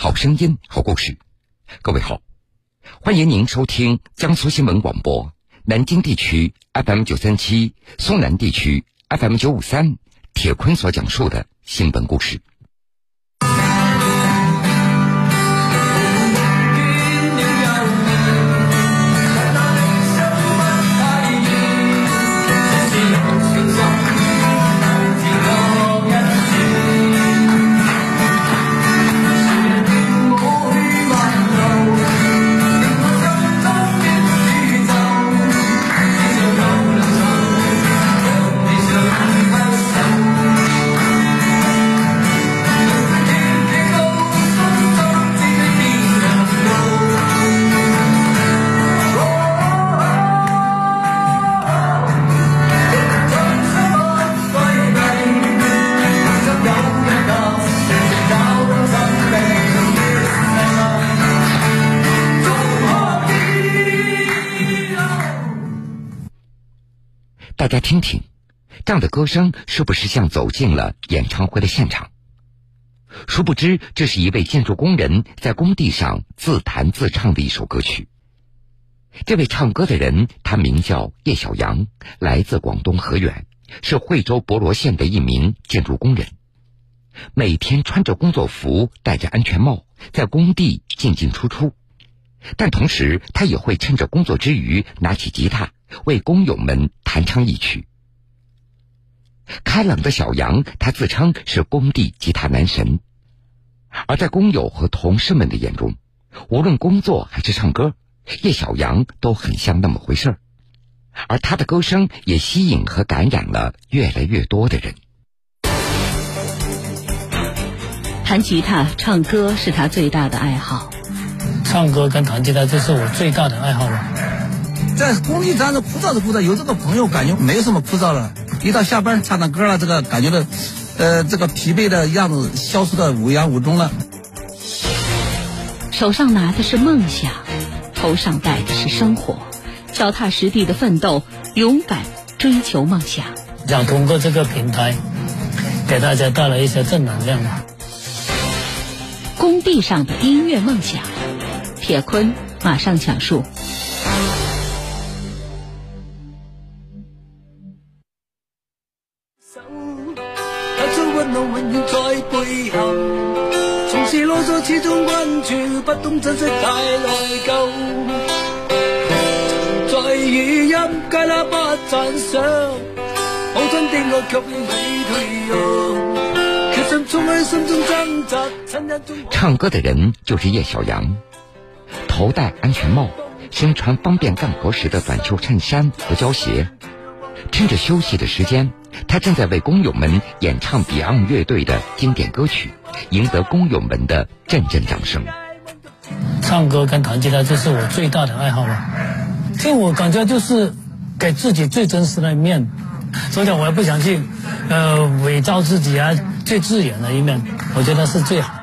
好声音，好故事。各位好，欢迎您收听江苏新闻广播南京地区 FM 九三七、苏南地区 FM 九五三。铁坤所讲述的新闻故事。大家听听，这样的歌声是不是像走进了演唱会的现场？殊不知，这是一位建筑工人在工地上自弹自唱的一首歌曲。这位唱歌的人，他名叫叶小阳，来自广东河源，是惠州博罗县的一名建筑工人。每天穿着工作服，戴着安全帽，在工地进进出出。但同时，他也会趁着工作之余，拿起吉他。为工友们弹唱一曲。开朗的小杨，他自称是工地吉他男神，而在工友和同事们的眼中，无论工作还是唱歌，叶小杨都很像那么回事儿。而他的歌声也吸引和感染了越来越多的人。弹吉他、唱歌是他最大的爱好。唱歌跟弹吉他，这是我最大的爱好了。在工地站着枯燥的枯燥，有这个朋友感觉没有什么枯燥了。一到下班唱唱歌了，这个感觉的，呃，这个疲惫的样子消失的无影无踪了。手上拿的是梦想，头上戴的是生活，脚踏实地的奋斗，勇敢追求梦想。想通过这个平台，给大家带来一些正能量吧。工地上的音乐梦想，铁坤马上讲述。唱歌的人就是叶小阳，头戴安全帽，身穿方便干活时的短袖衬衫和胶鞋，趁着休息的时间。他正在为工友们演唱 Beyond 乐队的经典歌曲，赢得工友们的阵阵掌声。唱歌跟弹吉他，这是我最大的爱好了。这我感觉就是给自己最真实的一面，所以我也不想去呃伪造自己啊，最自然的一面，我觉得是最好。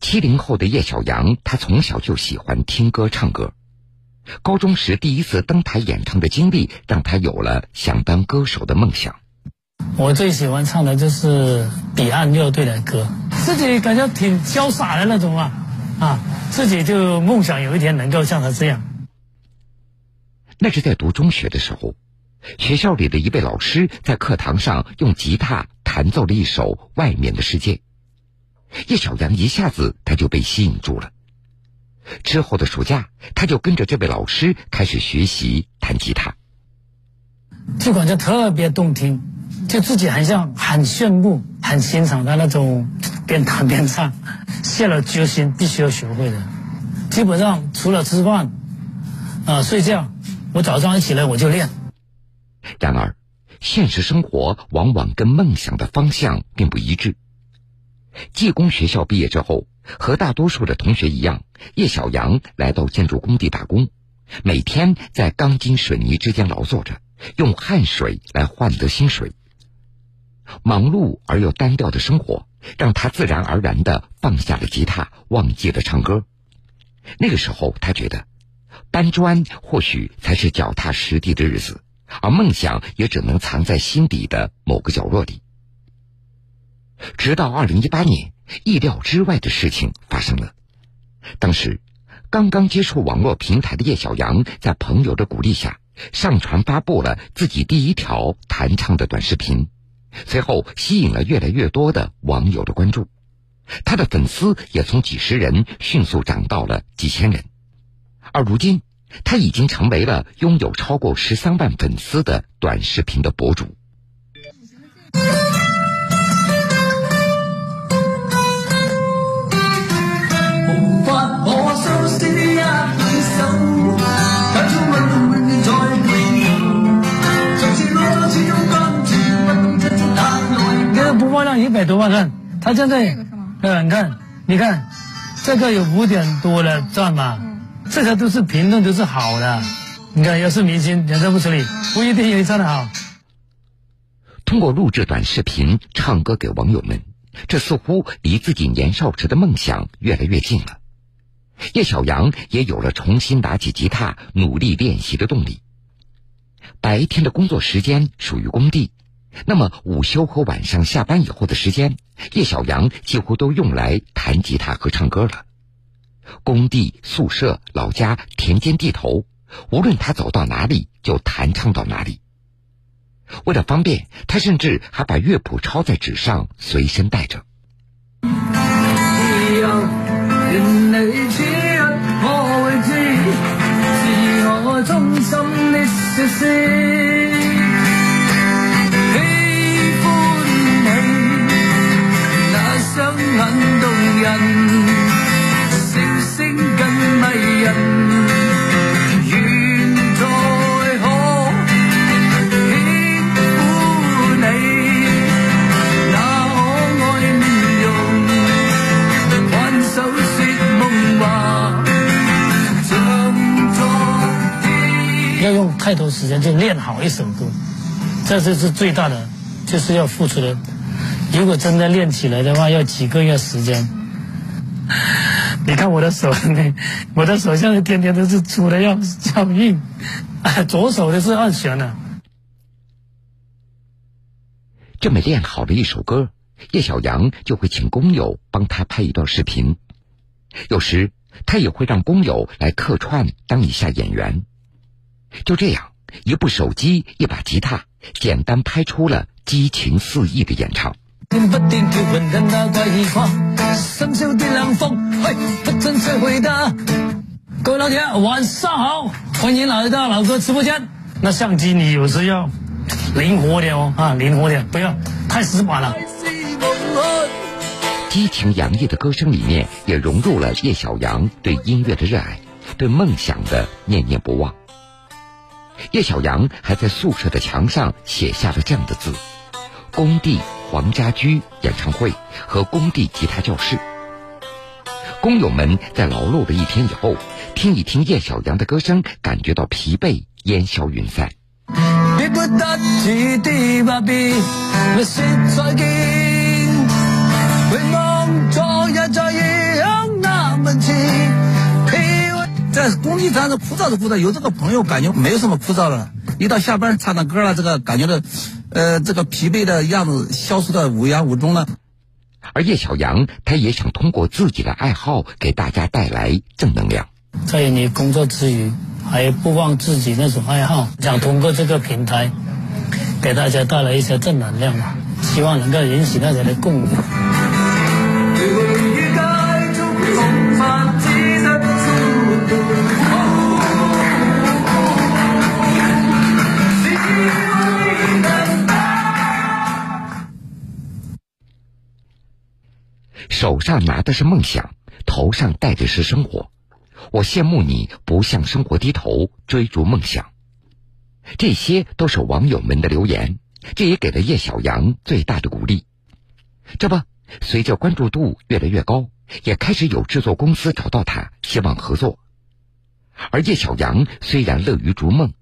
七零后的叶小阳，他从小就喜欢听歌唱歌。高中时第一次登台演唱的经历，让他有了想当歌手的梦想。我最喜欢唱的就是彼岸乐队的歌，自己感觉挺潇洒的那种啊，啊，自己就梦想有一天能够像他这样。那是在读中学的时候，学校里的一位老师在课堂上用吉他弹奏了一首《外面的世界》，叶小阳一下子他就被吸引住了。之后的暑假，他就跟着这位老师开始学习弹吉他，就感觉特别动听，就自己很像很炫目、很欣赏的那种边弹边唱，下了决心必须要学会的。基本上除了吃饭、啊睡觉，我早上一起来我就练。然而，现实生活往往跟梦想的方向并不一致。技工学校毕业之后。和大多数的同学一样，叶小阳来到建筑工地打工，每天在钢筋水泥之间劳作着，用汗水来换得薪水。忙碌而又单调的生活，让他自然而然的放下了吉他，忘记了唱歌。那个时候，他觉得搬砖或许才是脚踏实地的日子，而梦想也只能藏在心底的某个角落里。直到二零一八年，意料之外的事情发生了。当时，刚刚接触网络平台的叶小阳，在朋友的鼓励下，上传发布了自己第一条弹唱的短视频，随后吸引了越来越多的网友的关注，他的粉丝也从几十人迅速涨到了几千人，而如今，他已经成为了拥有超过十三万粉丝的短视频的博主。一百多万看，他现在，嗯，你看，你看，这个有五点多了赞嘛，这些都是评论，都是好的。你看，要是明星，人家不处理，不一定也唱的好。通过录制短视频唱歌给网友们，这似乎离自己年少时的梦想越来越近了。叶小阳也有了重新拿起吉他努力练习的动力。白天的工作时间属于工地。那么午休和晚上下班以后的时间，叶小阳几乎都用来弹吉他和唱歌了。工地、宿舍、老家、田间地头，无论他走到哪里，就弹唱到哪里。为了方便，他甚至还把乐谱抄在纸上，随身带着。时间就练好一首歌，这就是最大的，就是要付出的。如果真的练起来的话，要几个月时间。你看我的手，我的手像天天都是粗的要要硬，左手的是按弦的。这么练好的一首歌，叶小阳就会请工友帮他拍一段视频，有时他也会让工友来客串当一下演员。就这样，一部手机，一把吉他，简单拍出了激情四溢的演唱。各位老铁，晚上好，欢迎来到老哥直播间。那相机你有时要灵活点哦，啊，灵活点，不要太死板了。激情洋溢的歌声里面，也融入了叶小阳对音乐的热爱，对梦想的念念不忘。叶小阳还在宿舍的墙上写下了这样的字：“工地黄家驹演唱会和工地吉他教室。”工友们在劳碌了一天以后，听一听叶小阳的歌声，感觉到疲惫烟消云散。在工地上，枯燥是枯燥，有这个朋友感觉没有什么枯燥了。一到下班唱唱歌了，这个感觉的，呃，这个疲惫的样子消失的无影无踪了。而叶小阳，他也想通过自己的爱好给大家带来正能量。在你工作之余，还不忘自己那种爱好，想通过这个平台给大家带来一些正能量嘛，希望能够引起大家的共鸣。上拿的是梦想，头上戴的是生活。我羡慕你不向生活低头，追逐梦想。这些都是网友们的留言，这也给了叶小阳最大的鼓励。这不，随着关注度越来越高，也开始有制作公司找到他，希望合作。而叶小阳虽然乐于逐梦，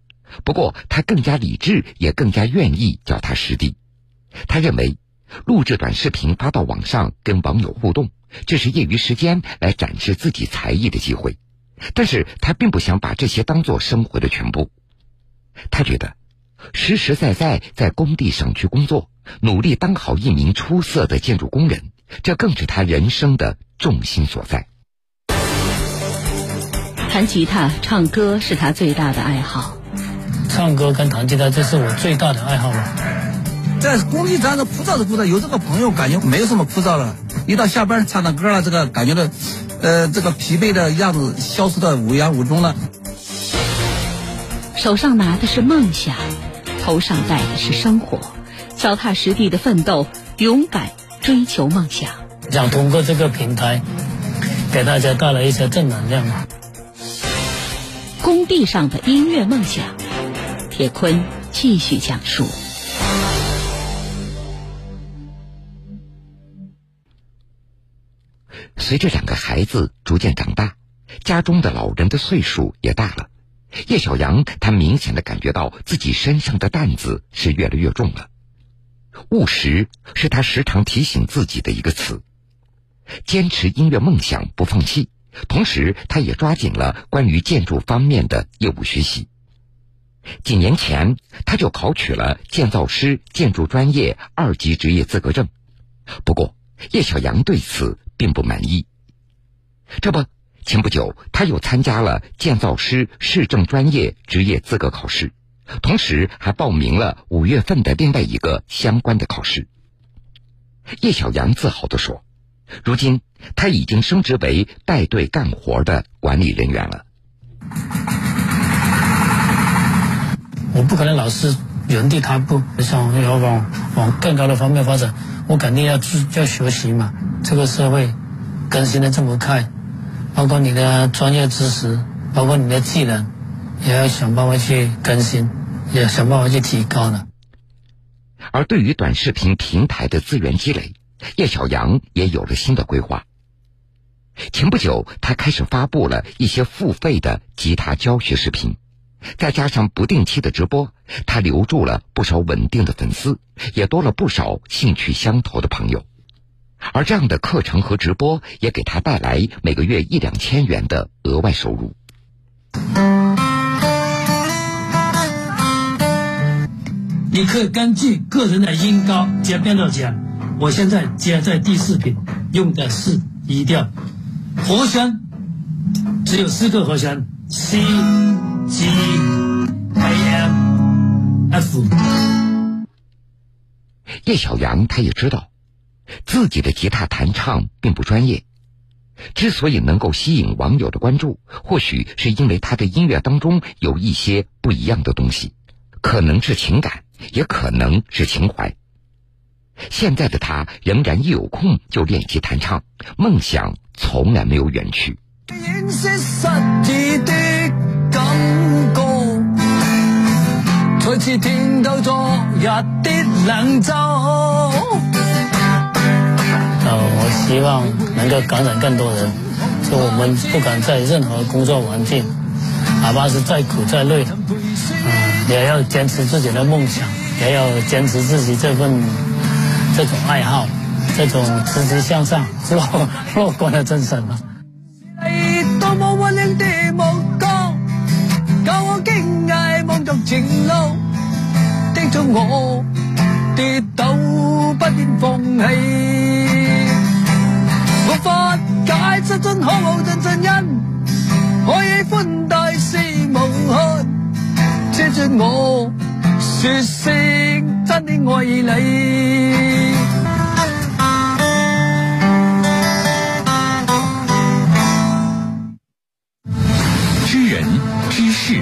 不过他更加理智，也更加愿意脚踏实地。他认为。录制短视频发到网上跟网友互动，这是业余时间来展示自己才艺的机会。但是他并不想把这些当做生活的全部。他觉得，实实在在在工地上去工作，努力当好一名出色的建筑工人，这更是他人生的重心所在。弹吉他、唱歌是他最大的爱好。唱歌跟弹吉他，这是我最大的爱好了。在工地上的枯燥是枯燥，有这个朋友感觉没有什么枯燥了。一到下班唱唱歌了，这个感觉的，呃，这个疲惫的样子消失的无影无踪了。手上拿的是梦想，头上戴的是生活，脚踏实地的奋斗，勇敢追求梦想。想通过这个平台，给大家带来一些正能量。工地上的音乐梦想，铁坤继续讲述。随着两个孩子逐渐长大，家中的老人的岁数也大了，叶小阳他明显的感觉到自己身上的担子是越来越重了。务实是他时常提醒自己的一个词，坚持音乐梦想不放弃，同时他也抓紧了关于建筑方面的业务学习。几年前他就考取了建造师建筑专业二级职业资格证，不过叶小阳对此。并不满意。这不，前不久他又参加了建造师市政专业职业资格考试，同时还报名了五月份的另外一个相关的考试。叶小阳自豪地说：“如今他已经升职为带队干活的管理人员了。我不可能老是原地踏步，想要往往更高的方面发展。”我肯定要去要学习嘛，这个社会更新的这么快，包括你的专业知识，包括你的技能，也要想办法去更新，也想办法去提高呢。而对于短视频平台的资源积累，叶小阳也有了新的规划。前不久，他开始发布了一些付费的吉他教学视频。再加上不定期的直播，他留住了不少稳定的粉丝，也多了不少兴趣相投的朋友。而这样的课程和直播也给他带来每个月一两千元的额外收入。你可以根据个人的音高加变调键。我现在接在第四品，用的是 E 调，和弦只有四个和弦：C。G A M F。叶小阳他也知道，自己的吉他弹唱并不专业，之所以能够吸引网友的关注，或许是因为他的音乐当中有一些不一样的东西，可能是情感，也可能是情怀。现在的他仍然一有空就练习弹唱，梦想从来没有远去。再次听到昨日的冷奏。呃，我希望能够感染更多人。说我们不管在任何工作环境，哪怕是再苦再累，嗯，也要坚持自己的梦想，也要坚持自己这份这种爱好，这种积极向上、乐乐观的精神嘛。情路，叮嘱我跌倒不应放弃。无法解释真可无尽尽因，我喜欢大事无憾。接住我说声真的爱你。知人知事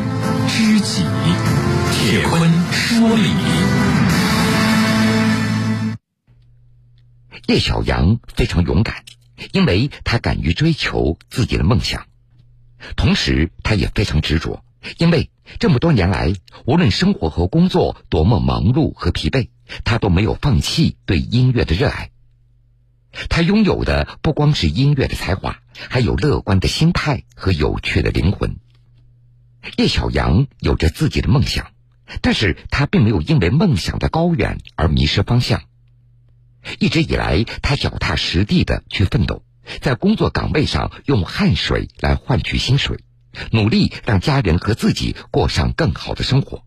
知己。铁坤说理。叶小阳非常勇敢，因为他敢于追求自己的梦想，同时他也非常执着，因为这么多年来，无论生活和工作多么忙碌和疲惫，他都没有放弃对音乐的热爱。他拥有的不光是音乐的才华，还有乐观的心态和有趣的灵魂。叶小阳有着自己的梦想。但是他并没有因为梦想的高远而迷失方向。一直以来，他脚踏实地的去奋斗，在工作岗位上用汗水来换取薪水，努力让家人和自己过上更好的生活。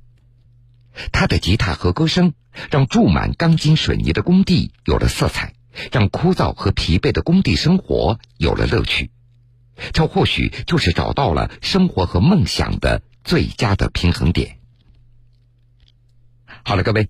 他的吉他和歌声让注满钢筋水泥的工地有了色彩，让枯燥和疲惫的工地生活有了乐趣。这或许就是找到了生活和梦想的最佳的平衡点。好了，各位，